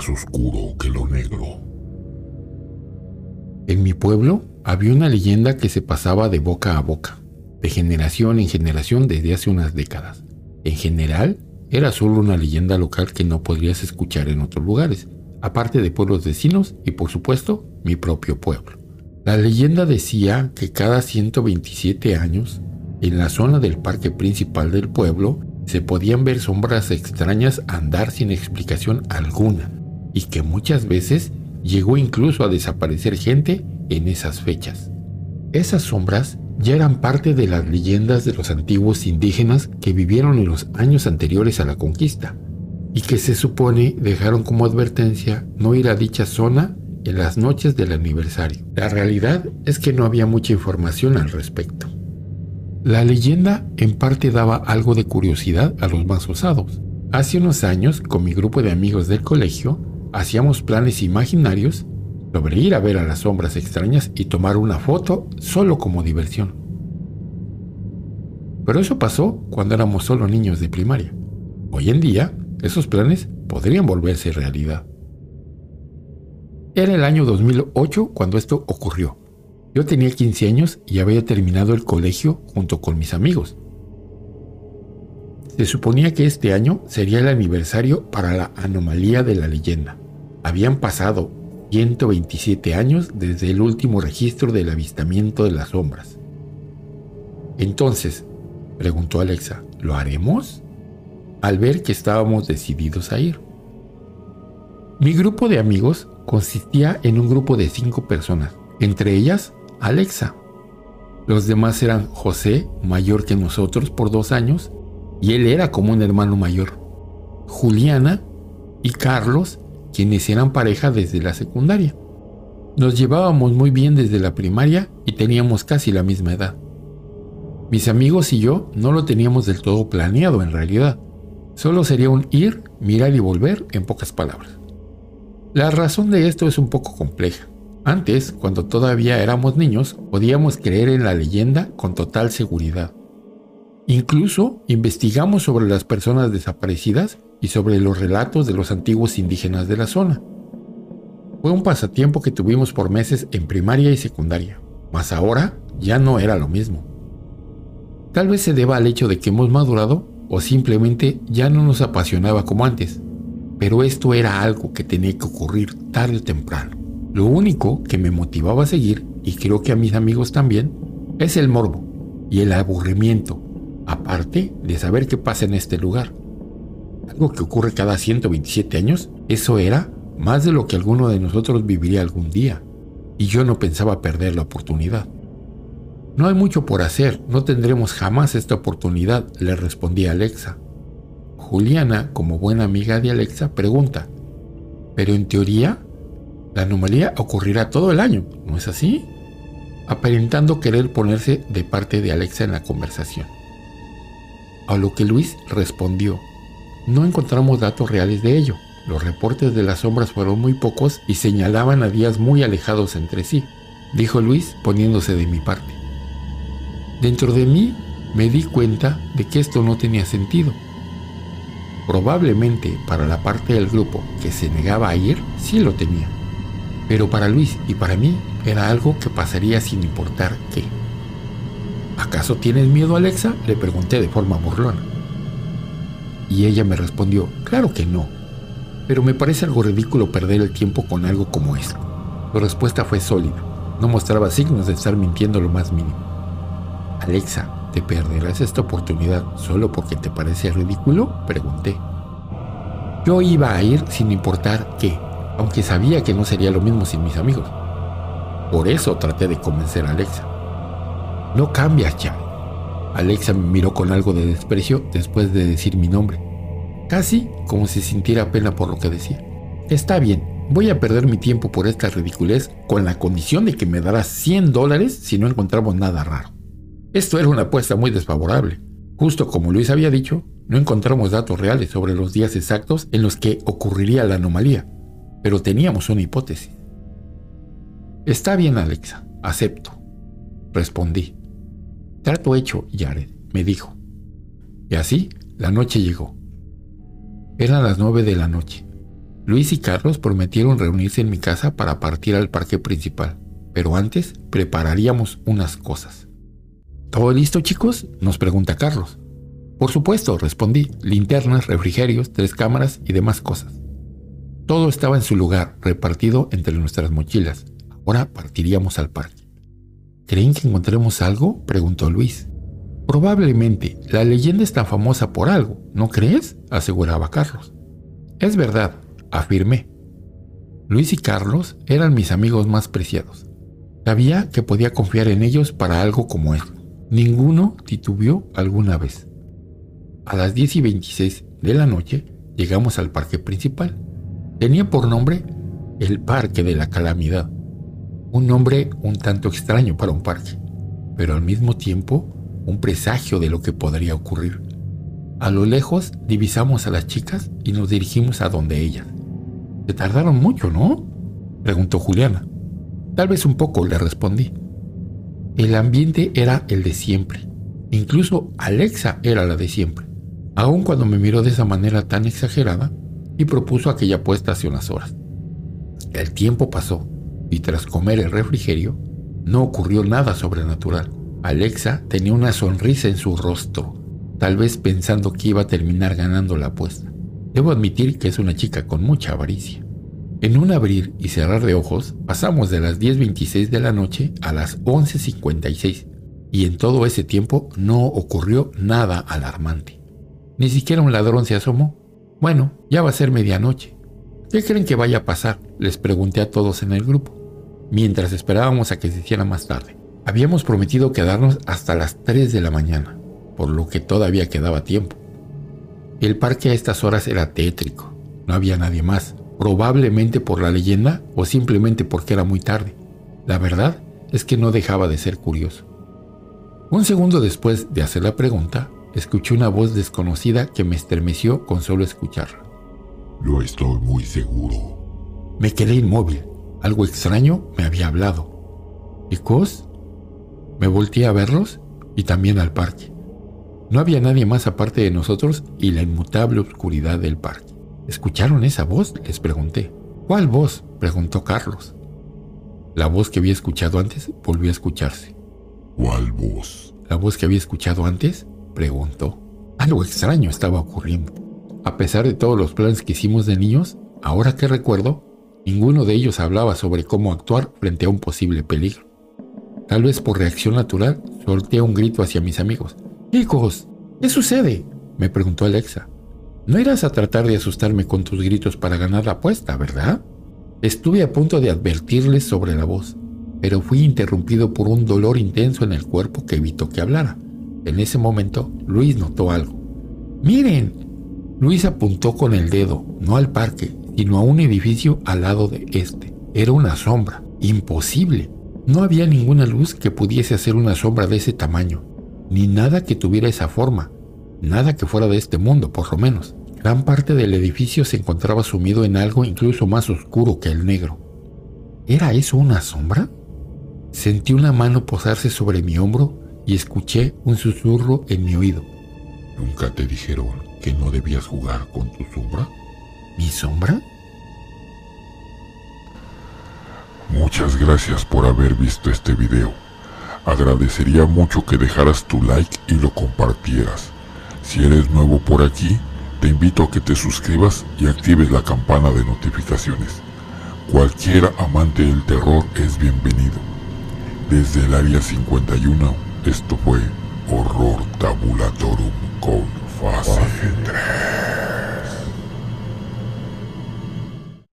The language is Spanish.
más oscuro que lo negro. En mi pueblo había una leyenda que se pasaba de boca a boca, de generación en generación desde hace unas décadas. En general, era solo una leyenda local que no podrías escuchar en otros lugares, aparte de pueblos vecinos y por supuesto mi propio pueblo. La leyenda decía que cada 127 años, en la zona del parque principal del pueblo, se podían ver sombras extrañas andar sin explicación alguna y que muchas veces llegó incluso a desaparecer gente en esas fechas. Esas sombras ya eran parte de las leyendas de los antiguos indígenas que vivieron en los años anteriores a la conquista y que se supone dejaron como advertencia no ir a dicha zona en las noches del aniversario. La realidad es que no había mucha información al respecto. La leyenda en parte daba algo de curiosidad a los más osados. Hace unos años, con mi grupo de amigos del colegio, hacíamos planes imaginarios sobre ir a ver a las sombras extrañas y tomar una foto solo como diversión. Pero eso pasó cuando éramos solo niños de primaria. Hoy en día, esos planes podrían volverse realidad. Era el año 2008 cuando esto ocurrió. Yo tenía 15 años y había terminado el colegio junto con mis amigos. Se suponía que este año sería el aniversario para la anomalía de la leyenda. Habían pasado 127 años desde el último registro del avistamiento de las sombras. Entonces, preguntó Alexa, ¿lo haremos? Al ver que estábamos decididos a ir. Mi grupo de amigos consistía en un grupo de cinco personas, entre ellas Alexa. Los demás eran José, mayor que nosotros por dos años, y él era como un hermano mayor. Juliana y Carlos, quienes eran pareja desde la secundaria. Nos llevábamos muy bien desde la primaria y teníamos casi la misma edad. Mis amigos y yo no lo teníamos del todo planeado en realidad. Solo sería un ir, mirar y volver en pocas palabras. La razón de esto es un poco compleja. Antes, cuando todavía éramos niños, podíamos creer en la leyenda con total seguridad. Incluso investigamos sobre las personas desaparecidas y sobre los relatos de los antiguos indígenas de la zona. Fue un pasatiempo que tuvimos por meses en primaria y secundaria, mas ahora ya no era lo mismo. Tal vez se deba al hecho de que hemos madurado o simplemente ya no nos apasionaba como antes, pero esto era algo que tenía que ocurrir tarde o temprano. Lo único que me motivaba a seguir, y creo que a mis amigos también, es el morbo y el aburrimiento, aparte de saber qué pasa en este lugar. Algo que ocurre cada 127 años, eso era más de lo que alguno de nosotros viviría algún día, y yo no pensaba perder la oportunidad. No hay mucho por hacer, no tendremos jamás esta oportunidad, le respondí a Alexa. Juliana, como buena amiga de Alexa, pregunta, ¿pero en teoría la anomalía ocurrirá todo el año, ¿no es así? Aparentando querer ponerse de parte de Alexa en la conversación. A lo que Luis respondió, no encontramos datos reales de ello. Los reportes de las sombras fueron muy pocos y señalaban a días muy alejados entre sí, dijo Luis poniéndose de mi parte. Dentro de mí me di cuenta de que esto no tenía sentido. Probablemente para la parte del grupo que se negaba a ir, sí lo tenía pero para Luis y para mí era algo que pasaría sin importar qué. ¿Acaso tienes miedo, Alexa? Le pregunté de forma burlona. Y ella me respondió, claro que no, pero me parece algo ridículo perder el tiempo con algo como esto. Su respuesta fue sólida, no mostraba signos de estar mintiendo lo más mínimo. Alexa, ¿te perderás esta oportunidad solo porque te parece ridículo? Pregunté. Yo iba a ir sin importar qué, aunque sabía que no sería lo mismo sin mis amigos. Por eso traté de convencer a Alexa. No cambias ya. Alexa me miró con algo de desprecio después de decir mi nombre, casi como si sintiera pena por lo que decía. Está bien, voy a perder mi tiempo por esta ridiculez con la condición de que me darás 100 dólares si no encontramos nada raro. Esto era una apuesta muy desfavorable. Justo como Luis había dicho, no encontramos datos reales sobre los días exactos en los que ocurriría la anomalía pero teníamos una hipótesis. Está bien, Alexa, acepto. Respondí. Trato hecho, Jared, me dijo. Y así la noche llegó. Eran las nueve de la noche. Luis y Carlos prometieron reunirse en mi casa para partir al parque principal, pero antes prepararíamos unas cosas. ¿Todo listo chicos? nos pregunta Carlos. Por supuesto, respondí, linternas, refrigerios, tres cámaras y demás cosas. Todo estaba en su lugar, repartido entre nuestras mochilas. Ahora partiríamos al parque. ¿Creen que encontremos algo? preguntó Luis. Probablemente, la leyenda es tan famosa por algo, ¿no crees? aseguraba Carlos. Es verdad, afirmé. Luis y Carlos eran mis amigos más preciados. Sabía que podía confiar en ellos para algo como esto. Ninguno titubeó alguna vez. A las 10 y 26 de la noche llegamos al parque principal. Tenía por nombre el Parque de la Calamidad. Un nombre un tanto extraño para un parque, pero al mismo tiempo un presagio de lo que podría ocurrir. A lo lejos divisamos a las chicas y nos dirigimos a donde ellas. Se tardaron mucho, ¿no? preguntó Juliana. Tal vez un poco, le respondí. El ambiente era el de siempre. Incluso Alexa era la de siempre. Aun cuando me miró de esa manera tan exagerada, y propuso aquella apuesta hace unas horas. El tiempo pasó y tras comer el refrigerio no ocurrió nada sobrenatural. Alexa tenía una sonrisa en su rostro, tal vez pensando que iba a terminar ganando la apuesta. Debo admitir que es una chica con mucha avaricia. En un abrir y cerrar de ojos, pasamos de las 10.26 de la noche a las 11.56 y en todo ese tiempo no ocurrió nada alarmante. Ni siquiera un ladrón se asomó. Bueno, ya va a ser medianoche. ¿Qué creen que vaya a pasar? Les pregunté a todos en el grupo, mientras esperábamos a que se hiciera más tarde. Habíamos prometido quedarnos hasta las 3 de la mañana, por lo que todavía quedaba tiempo. El parque a estas horas era tétrico, no había nadie más, probablemente por la leyenda o simplemente porque era muy tarde. La verdad es que no dejaba de ser curioso. Un segundo después de hacer la pregunta, escuché una voz desconocida que me estremeció con solo escucharla. Yo estoy muy seguro. Me quedé inmóvil. Algo extraño me había hablado. ¿Chicos? Me volteé a verlos y también al parque. No había nadie más aparte de nosotros y la inmutable oscuridad del parque. ¿Escucharon esa voz? Les pregunté. ¿Cuál voz? preguntó Carlos. La voz que había escuchado antes volvió a escucharse. ¿Cuál voz? La voz que había escuchado antes preguntó. Algo extraño estaba ocurriendo. A pesar de todos los planes que hicimos de niños, ahora que recuerdo, ninguno de ellos hablaba sobre cómo actuar frente a un posible peligro. Tal vez por reacción natural, solté un grito hacia mis amigos. Chicos, ¿qué sucede? me preguntó Alexa. No irás a tratar de asustarme con tus gritos para ganar la apuesta, ¿verdad? Estuve a punto de advertirles sobre la voz, pero fui interrumpido por un dolor intenso en el cuerpo que evitó que hablara. En ese momento, Luis notó algo. ¡Miren! Luis apuntó con el dedo, no al parque, sino a un edificio al lado de este. Era una sombra. Imposible. No había ninguna luz que pudiese hacer una sombra de ese tamaño, ni nada que tuviera esa forma, nada que fuera de este mundo, por lo menos. Gran parte del edificio se encontraba sumido en algo incluso más oscuro que el negro. ¿Era eso una sombra? Sentí una mano posarse sobre mi hombro y escuché un susurro en mi oído. ¿Nunca te dijeron que no debías jugar con tu sombra? ¿Mi sombra? Muchas gracias por haber visto este video. Agradecería mucho que dejaras tu like y lo compartieras. Si eres nuevo por aquí, te invito a que te suscribas y actives la campana de notificaciones. Cualquier amante del terror es bienvenido. Desde el área 51 esto fue Horror Tabulatorum con fase 3.